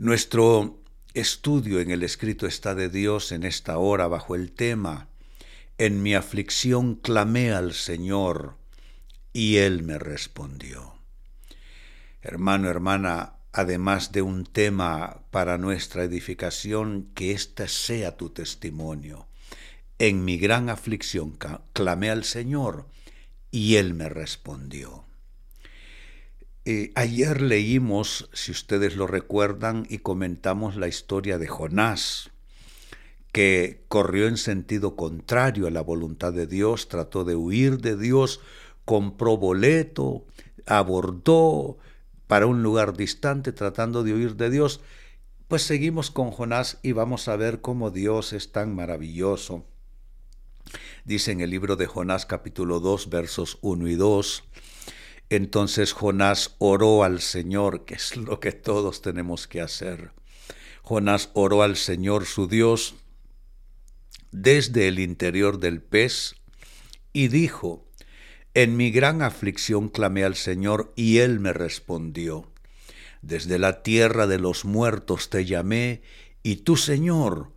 Nuestro estudio en el escrito está de Dios en esta hora bajo el tema En mi aflicción clamé al Señor y Él me respondió. Hermano, hermana, además de un tema para nuestra edificación, que éste sea tu testimonio. En mi gran aflicción clamé al Señor y Él me respondió. Eh, ayer leímos, si ustedes lo recuerdan, y comentamos la historia de Jonás, que corrió en sentido contrario a la voluntad de Dios, trató de huir de Dios, compró boleto, abordó para un lugar distante tratando de huir de Dios. Pues seguimos con Jonás y vamos a ver cómo Dios es tan maravilloso. Dice en el libro de Jonás capítulo 2 versos 1 y 2, entonces Jonás oró al Señor, que es lo que todos tenemos que hacer. Jonás oró al Señor su Dios desde el interior del pez y dijo, En mi gran aflicción clamé al Señor y él me respondió. Desde la tierra de los muertos te llamé y tú, Señor,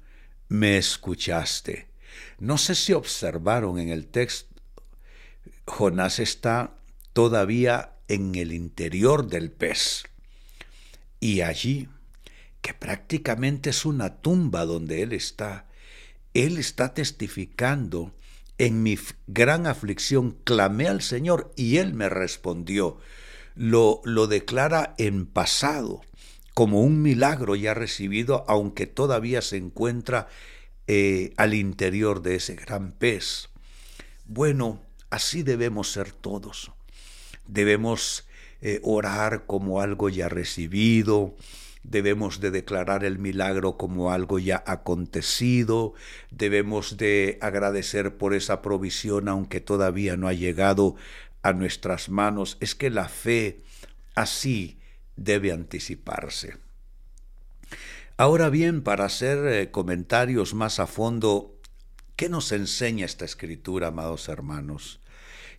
me escuchaste. No sé si observaron en el texto, Jonás está todavía en el interior del pez. Y allí, que prácticamente es una tumba donde Él está, Él está testificando, en mi gran aflicción clamé al Señor y Él me respondió. Lo, lo declara en pasado, como un milagro ya recibido, aunque todavía se encuentra eh, al interior de ese gran pez. Bueno, así debemos ser todos debemos eh, orar como algo ya recibido, debemos de declarar el milagro como algo ya acontecido, debemos de agradecer por esa provisión aunque todavía no ha llegado a nuestras manos. Es que la fe así debe anticiparse. Ahora bien, para hacer eh, comentarios más a fondo, ¿qué nos enseña esta escritura, amados hermanos?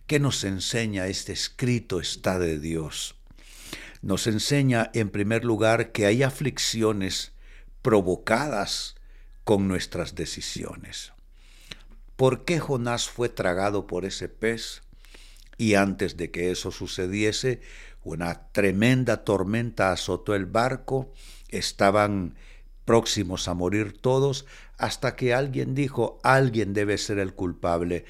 ¿Qué nos enseña este escrito está de Dios? Nos enseña en primer lugar que hay aflicciones provocadas con nuestras decisiones. ¿Por qué Jonás fue tragado por ese pez? Y antes de que eso sucediese, una tremenda tormenta azotó el barco, estaban próximos a morir todos, hasta que alguien dijo, alguien debe ser el culpable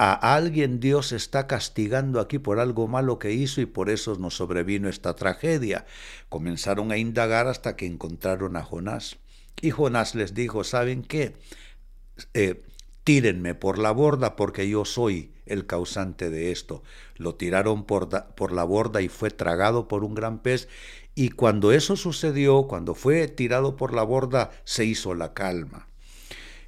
a alguien Dios está castigando aquí por algo malo que hizo y por eso nos sobrevino esta tragedia. Comenzaron a indagar hasta que encontraron a Jonás. Y Jonás les dijo, ¿saben qué? Eh, tírenme por la borda porque yo soy el causante de esto. Lo tiraron por, por la borda y fue tragado por un gran pez. Y cuando eso sucedió, cuando fue tirado por la borda, se hizo la calma.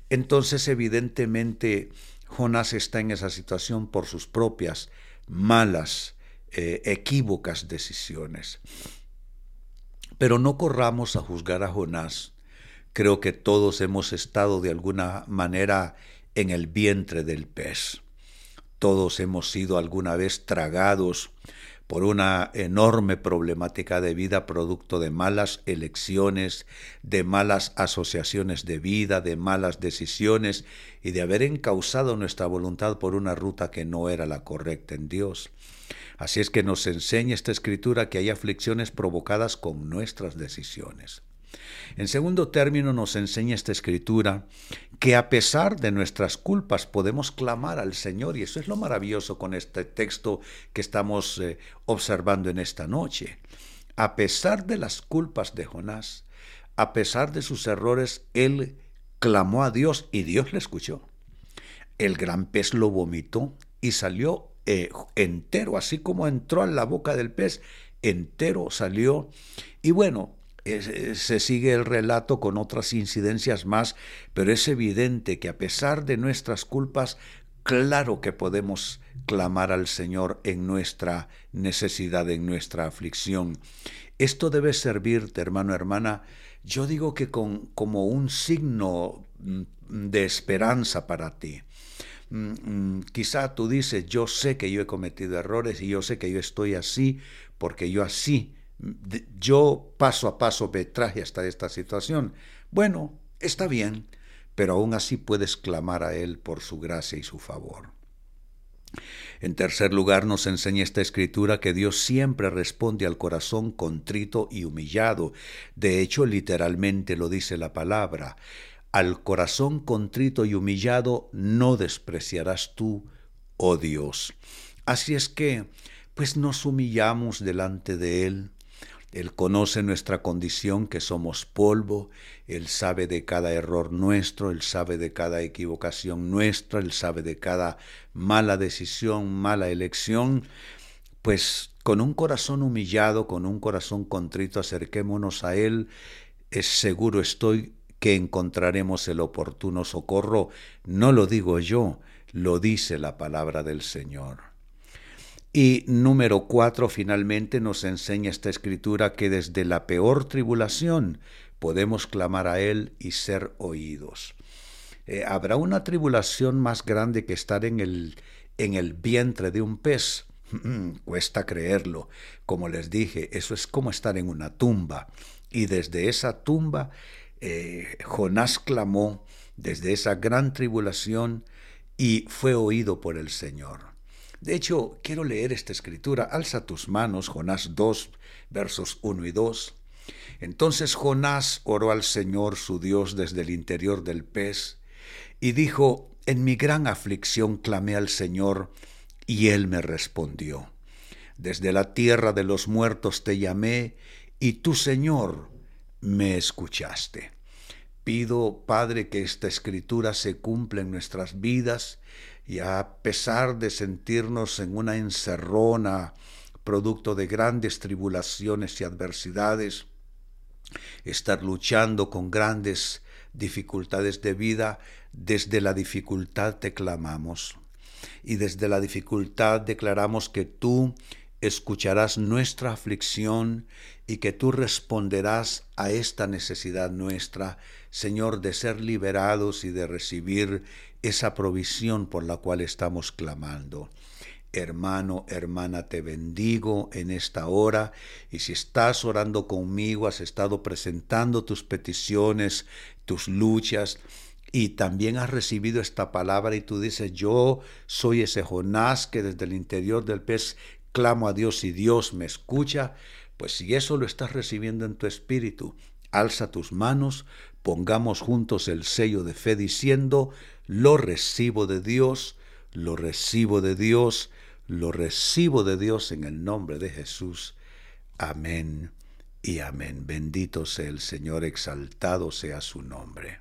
Entonces, evidentemente, Jonás está en esa situación por sus propias malas, eh, equívocas decisiones. Pero no corramos a juzgar a Jonás. Creo que todos hemos estado de alguna manera en el vientre del pez. Todos hemos sido alguna vez tragados por una enorme problemática de vida producto de malas elecciones, de malas asociaciones de vida, de malas decisiones y de haber encausado nuestra voluntad por una ruta que no era la correcta en Dios. Así es que nos enseña esta escritura que hay aflicciones provocadas con nuestras decisiones. En segundo término, nos enseña esta escritura que a pesar de nuestras culpas podemos clamar al Señor, y eso es lo maravilloso con este texto que estamos eh, observando en esta noche. A pesar de las culpas de Jonás, a pesar de sus errores, él clamó a Dios y Dios le escuchó. El gran pez lo vomitó y salió eh, entero, así como entró a la boca del pez, entero salió. Y bueno, se sigue el relato con otras incidencias más, pero es evidente que a pesar de nuestras culpas, claro que podemos clamar al Señor en nuestra necesidad, en nuestra aflicción. Esto debe servirte, hermano, hermana, yo digo que con, como un signo mm, de esperanza para ti. mm, mm, quizá tú dices, yo sé que yo he cometido errores y yo sé que yo estoy así porque yo así, yo paso a paso me traje hasta esta situación. Bueno, está bien, pero aún así puedes clamar a Él por su gracia y su favor. En tercer lugar, nos enseña esta escritura que Dios siempre responde al corazón contrito y humillado. De hecho, literalmente lo dice la palabra. Al corazón contrito y humillado no despreciarás tú, oh Dios. Así es que, pues nos humillamos delante de Él, él conoce nuestra condición, que somos polvo, Él sabe de cada error nuestro, Él sabe de cada equivocación nuestra, Él sabe de cada mala decisión, mala elección. Pues con un corazón humillado, con un corazón contrito, acerquémonos a Él. Es seguro estoy que encontraremos el oportuno socorro. No lo digo yo, lo dice la palabra del Señor. Y número cuatro, finalmente nos enseña esta escritura que desde la peor tribulación podemos clamar a Él y ser oídos. Eh, ¿Habrá una tribulación más grande que estar en el, en el vientre de un pez? Cuesta creerlo. Como les dije, eso es como estar en una tumba. Y desde esa tumba, eh, Jonás clamó desde esa gran tribulación y fue oído por el Señor. De hecho, quiero leer esta escritura. Alza tus manos, Jonás 2, versos 1 y 2. Entonces Jonás oró al Señor su Dios desde el interior del pez y dijo, En mi gran aflicción clamé al Señor y él me respondió. Desde la tierra de los muertos te llamé y tú, Señor, me escuchaste. Pido, Padre, que esta escritura se cumpla en nuestras vidas y a pesar de sentirnos en una encerrona, producto de grandes tribulaciones y adversidades, estar luchando con grandes dificultades de vida, desde la dificultad te clamamos. Y desde la dificultad declaramos que tú escucharás nuestra aflicción y que tú responderás a esta necesidad nuestra, Señor, de ser liberados y de recibir esa provisión por la cual estamos clamando. Hermano, hermana, te bendigo en esta hora y si estás orando conmigo, has estado presentando tus peticiones, tus luchas, y también has recibido esta palabra y tú dices, yo soy ese Jonás que desde el interior del pez clamo a Dios y Dios me escucha, pues si eso lo estás recibiendo en tu espíritu, alza tus manos, pongamos juntos el sello de fe diciendo, lo recibo de Dios, lo recibo de Dios, lo recibo de Dios en el nombre de Jesús. Amén y amén. Bendito sea el Señor, exaltado sea su nombre.